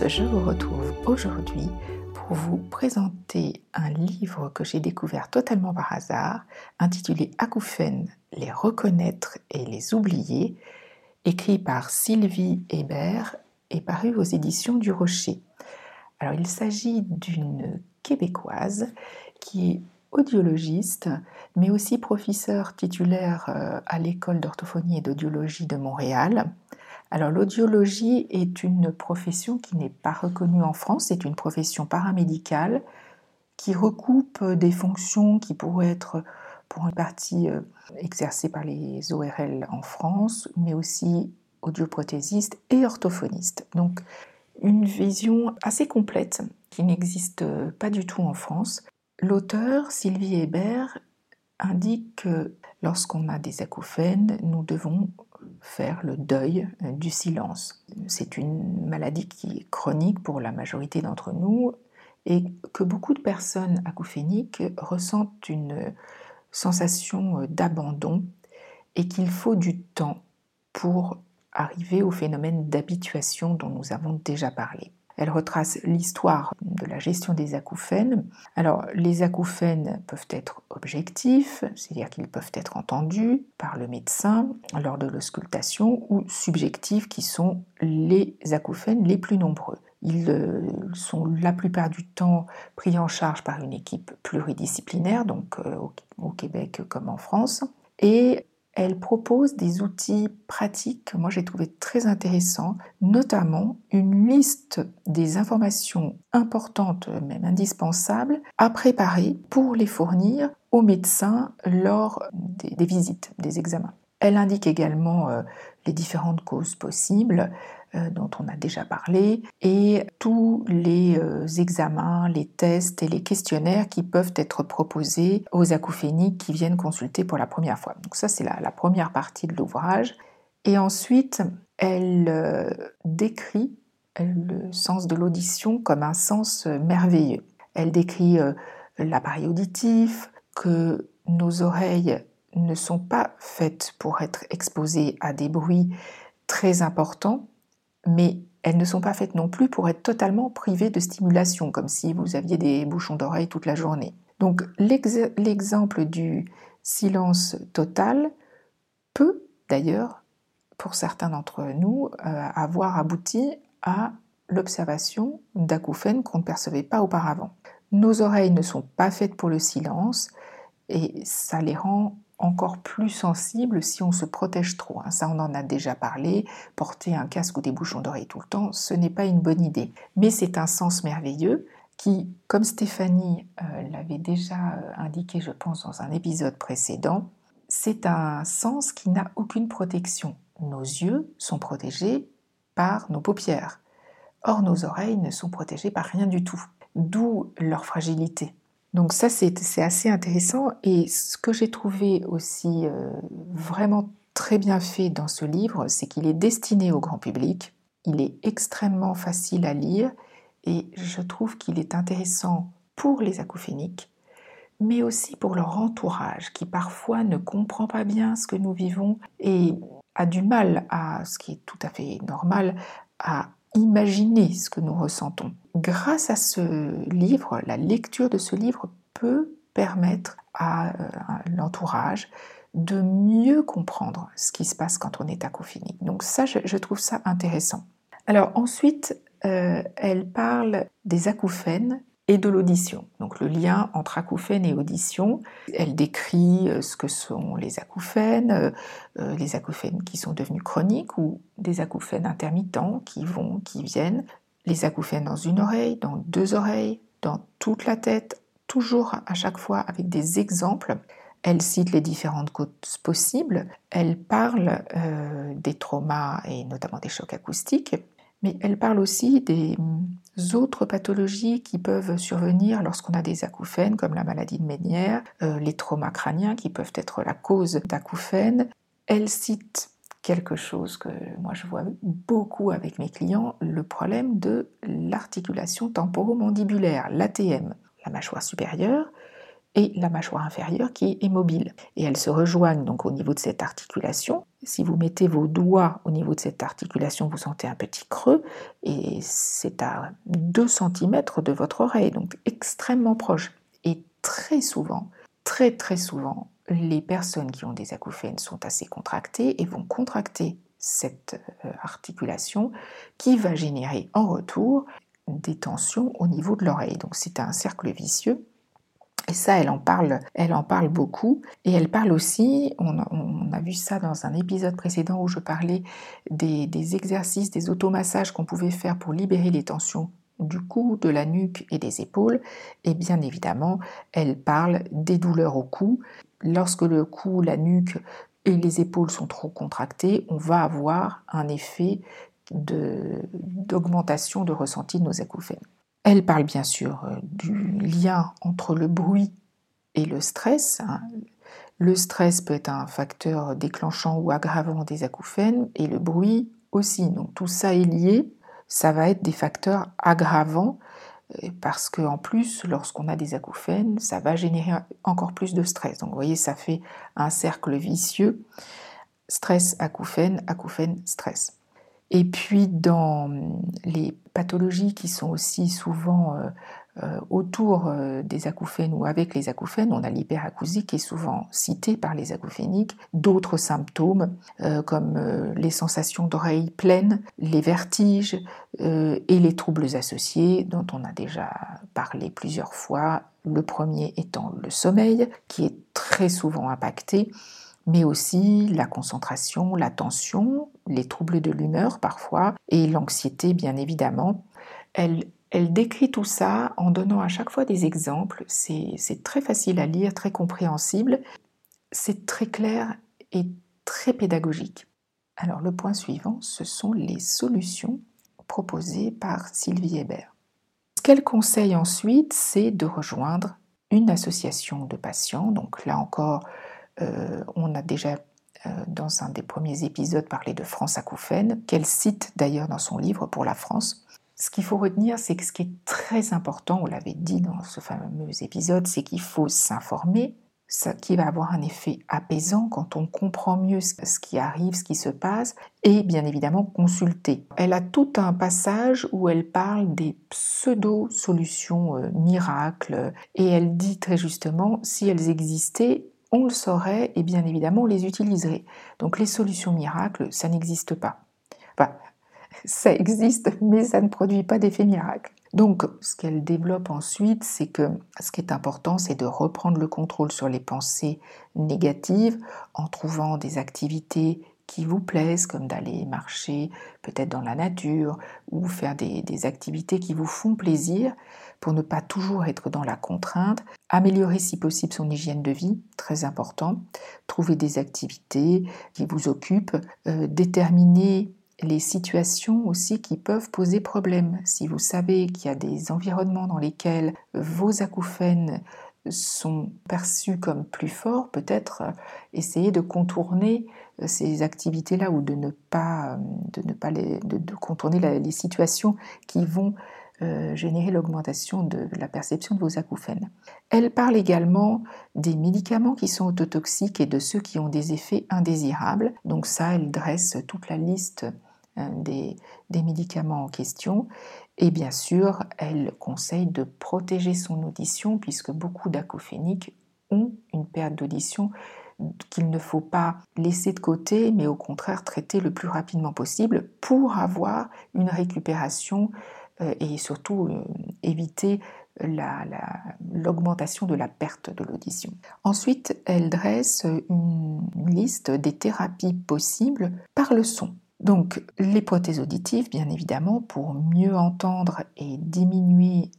je vous retrouve aujourd'hui pour vous présenter un livre que j'ai découvert totalement par hasard, intitulé Acouphènes, les reconnaître et les oublier, écrit par Sylvie Hébert et paru aux éditions du Rocher. Alors il s'agit d'une québécoise qui est audiologiste, mais aussi professeur titulaire euh, à l'école d'orthophonie et d'audiologie de Montréal. Alors l'audiologie est une profession qui n'est pas reconnue en France, c'est une profession paramédicale qui recoupe des fonctions qui pourraient être pour une partie euh, exercées par les ORL en France, mais aussi audioprothésistes et orthophonistes. Donc une vision assez complète qui n'existe pas du tout en France. L'auteur, Sylvie Hébert, indique que lorsqu'on a des acouphènes, nous devons faire le deuil euh, du silence. C'est une maladie qui est chronique pour la majorité d'entre nous et que beaucoup de personnes acouphéniques ressentent une sensation euh, d'abandon et qu'il faut du temps pour arriver au phénomène d'habituation dont nous avons déjà parlé. Elle retrace l'histoire de la gestion des acouphènes. Alors, les acouphènes peuvent être objectifs, c'est-à-dire qu'ils peuvent être entendus par le médecin lors de l'auscultation, ou subjectifs, qui sont les acouphènes les plus nombreux. Ils euh, sont la plupart du temps pris en charge par une équipe pluridisciplinaire, donc euh, au Québec comme en France, elle propose des outils pratiques que moi j'ai trouvé très intéressants, notamment une liste des informations importantes, même indispensables, à préparer pour les fournir aux médecins lors des, visites, des examens. Elle indique également euh, les différentes causes possibles, dont on a déjà parlé, et tous les euh, examens, les tests et les questionnaires qui peuvent être proposés aux acouphéniques qui viennent consulter pour la première fois. Donc ça, c'est la, première partie de l'ouvrage. Et ensuite, elle euh, décrit le sens de l'audition comme un sens merveilleux. Elle décrit l'appareil auditif, que nos oreilles ne sont pas faites pour être exposées à des bruits très importants, mais elles ne sont pas faites non plus pour être totalement privées de stimulation, comme si vous aviez des bouchons d'oreilles toute la journée. Donc l'exemple du silence total peut d'ailleurs, pour certains d'entre nous, euh, avoir abouti à l'observation d'acouphènes qu'on ne percevait pas auparavant. Nos oreilles ne sont pas faites pour le silence et ça les rend encore plus sensible si on se protège trop. Hein. Ça, on en a déjà parlé. Porter un casque ou des bouchons d'oreilles tout le temps, ce n'est pas une bonne idée. Mais c'est un sens merveilleux qui, comme Stéphanie euh, l'avait déjà euh, indiqué, je pense, dans un épisode précédent, c'est un sens qui n'a aucune protection. Nos yeux sont protégés par nos paupières. Or, nos oreilles ne sont protégées par rien du tout. D'où leur fragilité. Donc ça, c'est assez intéressant. Et ce que j'ai trouvé aussi euh, vraiment très bien fait dans ce livre, c'est qu'il est destiné au grand public. Il est extrêmement facile à lire et je trouve qu'il est intéressant pour les acouphéniques, mais aussi pour leur entourage qui parfois ne comprend pas bien ce que nous vivons et a du mal à, ce qui est tout à fait normal, à imaginer ce que nous ressentons. Grâce à ce livre, la lecture de ce livre peut permettre à, euh, l'entourage de mieux comprendre ce qui se passe quand on est acophonique. Donc ça, je, trouve ça intéressant. Alors ensuite, euh, elle parle des acouphènes et de l'audition. Donc le lien entre acouphènes et audition. Elle décrit euh, ce que sont les acouphènes, les acouphènes qui sont devenus chroniques ou des acouphènes intermittents qui vont, qui viennent, les acouphènes dans une oreille, dans deux oreilles, dans toute la tête, toujours à chaque fois avec des exemples. Elle cite les différentes causes possibles. Elle parle des traumas et notamment des chocs acoustiques mais elle parle aussi des mm, autres pathologies qui peuvent survenir lorsqu'on a des acouphènes, comme la maladie de Ménière, euh, les traumas crâniens qui peuvent être la cause d'acouphènes. Elle cite quelque chose que moi je vois beaucoup avec mes clients, le problème de l'articulation temporomandibulaire, l'ATM, la mâchoire supérieure et la mâchoire inférieure qui est mobile. Et elles se rejoignent donc au niveau de cette articulation. Si vous mettez vos doigts au niveau de cette articulation, vous sentez un petit creux et c'est à 2 cm de votre oreille, donc extrêmement proche. Et très souvent, très très souvent, les personnes qui ont des acouphènes sont assez contractées et vont contracter cette euh, articulation qui va générer en retour des tensions au niveau de l'oreille. Donc c'est un cercle vicieux et ça, elle en parle, elle en parle beaucoup. Et elle parle aussi, on a, vu ça dans un épisode précédent où je parlais des, exercices, des automassages qu'on pouvait faire pour libérer les tensions du cou, de la nuque et des épaules. Et bien évidemment, elle parle des douleurs au cou. Lorsque le cou, la nuque et les épaules sont trop contractées, on va avoir un effet d'augmentation de, ressenti de nos acouphènes. Elle parle bien sûr euh, du lien entre le bruit et le stress. Hein. Le stress peut être un facteur déclenchant ou aggravant des acouphènes et le bruit aussi. Donc tout ça est lié. Ça va être des facteurs aggravants parce qu'en plus, lorsqu'on a des acouphènes, ça va générer encore plus de stress. Donc vous voyez, ça fait un cercle vicieux. Stress, acouphène, acouphène, stress. Et puis dans les pathologies qui sont aussi souvent euh, autour euh, des acouphènes ou avec les acouphènes, on a l'hyperacousie qui est souvent citée par les acouphéniques, d'autres symptômes comme les sensations d'oreilles pleines, les vertiges et les troubles associés dont on a déjà parlé plusieurs fois, le premier étant le sommeil qui est très souvent impacté mais aussi la concentration, la tension, les troubles de l'humeur parfois, et l'anxiété bien évidemment. Elle décrit tout ça en donnant à chaque fois des exemples. C'est très facile à lire, très compréhensible. C'est très clair et très pédagogique. Alors le point suivant, ce sont les solutions proposées par Sylvie Hébert. Ce qu'elle conseille ensuite, c'est de rejoindre une association de patients. Donc là encore, euh, on a déjà euh, dans un des premiers épisodes parlé de France acouphène, qu'elle cite d'ailleurs dans son livre pour la France. Ce qu'il faut retenir, c'est que ce qui est très important, on l'avait dit dans ce fameux épisode, c'est qu'il faut s'informer, ce qui va avoir un effet apaisant quand on comprend mieux ce qui arrive, ce qui se passe, et bien évidemment consulter. Elle a tout un passage où elle parle des pseudo-solutions euh, miracles, et elle dit très justement, si elles existaient, on le saurait et bien évidemment on les utiliserait. Donc les solutions miracles, ça n'existe pas. Ça existe, mais ça ne produit pas d'effet miracle. Donc, ce qu'elle développe ensuite, c'est que ce qui est important, c'est de reprendre le contrôle sur les pensées négatives en trouvant des activités qui vous plaisent, comme d'aller marcher peut-être dans la nature ou faire des, des activités qui vous font plaisir pour ne pas toujours être dans la contrainte, améliorer si possible son hygiène de vie, très important, trouver des activités qui vous occupent, euh, déterminer les situations aussi qui peuvent poser problème. Si vous savez qu'il y a des environnements dans lesquels vos acouphènes sont perçus comme plus forts, peut-être euh, essayer de contourner euh, ces activités-là ou de ne pas, pas les, contourner les situations qui vont euh, générer l'augmentation de la perception de vos acouphènes. Elle parle également des médicaments qui sont autotoxiques et de ceux qui ont des effets indésirables. Donc ça, elle dresse toute la liste euh, des, des médicaments en question. Et bien sûr, elle conseille de protéger son audition puisque beaucoup d'acouphéniques ont une perte d'audition qu'il ne faut pas laisser de côté, mais au contraire traiter le plus rapidement possible pour avoir une récupération euh, et surtout euh, éviter l'augmentation de la perte de l'audition. Ensuite, elle dresse une liste des thérapies possibles par le son. Donc les prothèses auditives, bien évidemment, pour mieux entendre et diminuer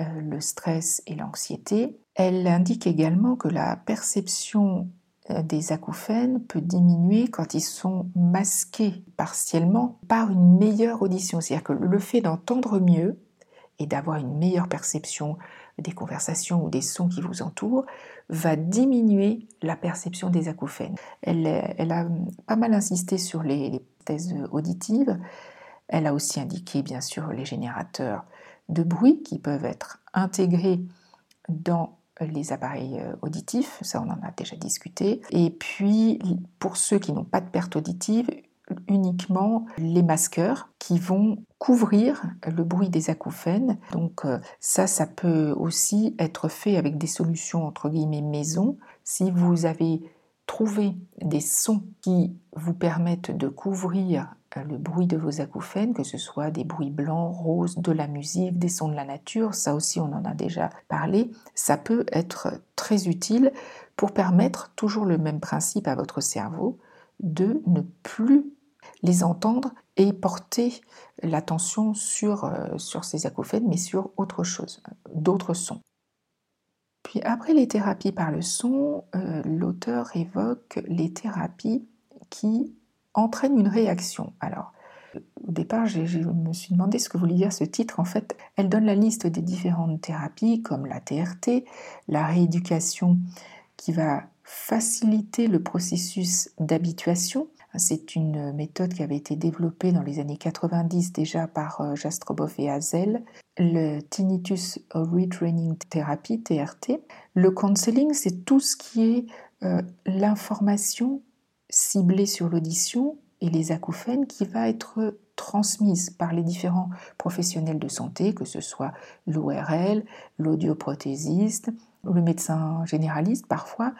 euh, le stress et l'anxiété. Elle indique également que la perception euh, des acouphènes peut diminuer quand ils sont masqués partiellement par une meilleure audition. C'est-à-dire que le fait d'entendre mieux et d'avoir une meilleure perception des conversations ou des sons qui vous entourent va diminuer la perception des acouphènes. Elle, a pas mal insisté sur les thèses auditives. Elle a aussi indiqué bien sûr les générateurs de bruit qui peuvent être intégrés dans les appareils euh, auditifs, ça on en a déjà discuté. Et puis pour ceux qui n'ont pas de perte auditive, uniquement les masqueurs qui vont couvrir le bruit des acouphènes. Donc euh, ça, ça peut aussi être fait avec des solutions entre guillemets maison. Si vous avez trouvé des sons qui vous permettent de couvrir euh, le bruit de vos acouphènes, que ce soit des bruits blancs, roses, de la musique, des sons de la nature, ça aussi on en a déjà parlé, ça peut être très utile pour permettre toujours le même principe à votre cerveau de ne plus les entendre et porter l'attention sur, euh, sur ces acouphènes, mais sur autre chose, d'autres sons. Puis après les thérapies par le son, euh, l'auteur évoque les thérapies qui entraînent une réaction. Alors, au départ, je me suis demandé ce que voulait dire ce titre. En fait, elle donne la liste des différentes thérapies comme la TRT, la rééducation qui va faciliter le processus d'habituation. C'est une méthode qui avait été développée dans les années 90 déjà par euh, Jastrobov et Hazel. Le Tinnitus Retraining Therapy, TRT. Le counseling, c'est tout ce qui est euh, l'information ciblée sur l'audition et les acouphènes qui va être transmise par les différents professionnels de santé, que ce soit l'ORL, l'audioprothésiste, le médecin généraliste parfois,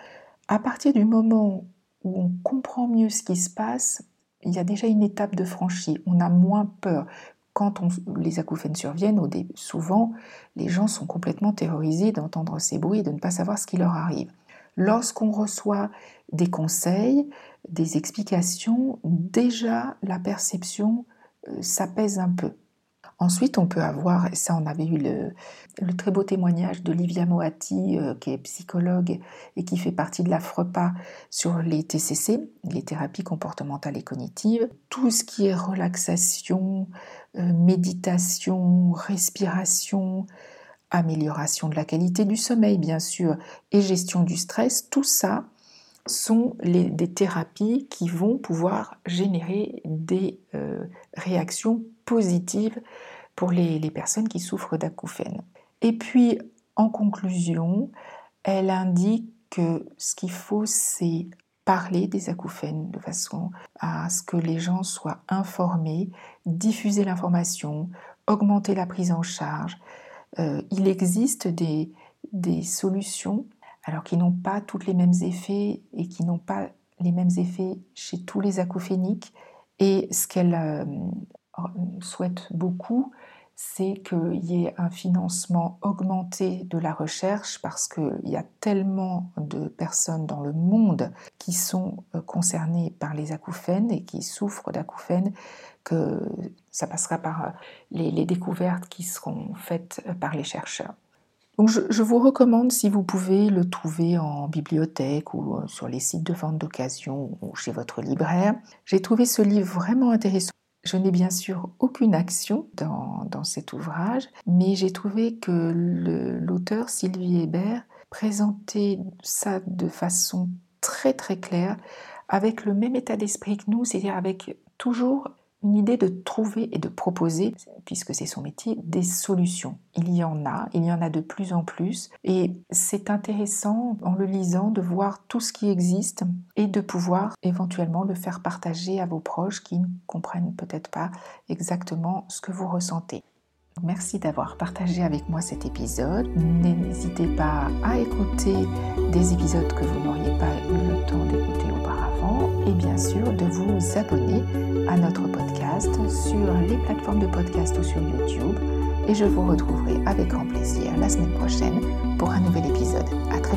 à partir du moment où on comprend mieux ce qui se passe, il y a déjà une étape de franchie. On a moins peur. Quand les acouphènes surviennent, souvent, les gens sont complètement terrorisés d'entendre ces bruits et de ne pas savoir ce qui leur arrive. Lorsqu'on reçoit des conseils, des explications, déjà la perception euh, s'apaise un peu. Ensuite, on peut avoir, et ça on avait eu le, très beau témoignage de Livia Moati, euh, qui est psychologue et qui fait partie de la FREPA sur les TCC, les thérapies comportementales et cognitives. Tout ce qui est relaxation, euh, méditation, respiration, amélioration de la qualité du sommeil bien sûr, et gestion du stress, tout ça sont des thérapies qui vont pouvoir générer des euh, réactions positives pour les, personnes qui souffrent d'acouphènes. Et puis, en conclusion, elle indique que ce qu'il faut, c'est parler des acouphènes de façon à ce que les gens soient informés, diffuser l'information, augmenter la prise en charge. Euh, il existe des, des solutions alors qui n'ont pas tous les mêmes effets et qui n'ont pas les mêmes effets chez tous les acouphéniques. Et ce qu'elle euh, souhaite beaucoup, c'est qu'il y ait un financement augmenté de la recherche parce qu'il y a tellement de personnes dans le monde qui sont euh, concernées par les acouphènes et qui souffrent d'acouphènes que ça passera par euh, les découvertes qui seront faites par les chercheurs. Donc je, vous recommande, si vous pouvez, le trouver en bibliothèque ou euh, sur les sites de vente d'occasion ou chez votre libraire. J'ai trouvé ce livre vraiment intéressant. Je n'ai bien sûr aucune action dans, dans cet ouvrage, mais j'ai trouvé que l'auteur Sylvie Hébert présentait ça de façon très très claire, avec le même état d'esprit que nous, c'est-à-dire avec toujours une idée de trouver et de proposer, puisque c'est son métier, des solutions. Il y en a, il y en a de plus en plus, et c'est intéressant en le lisant de voir tout ce qui existe et de pouvoir éventuellement le faire partager à vos proches qui ne comprennent peut-être pas exactement ce que vous ressentez. Merci d'avoir partagé avec moi cet épisode. N'hésitez pas à écouter des épisodes que vous n'auriez pas eu le temps d'écouter auparavant et bien sûr de vous abonner à notre podcast sur les plateformes de podcast ou sur YouTube. Et je vous retrouverai avec grand plaisir la semaine prochaine pour un nouvel épisode. À très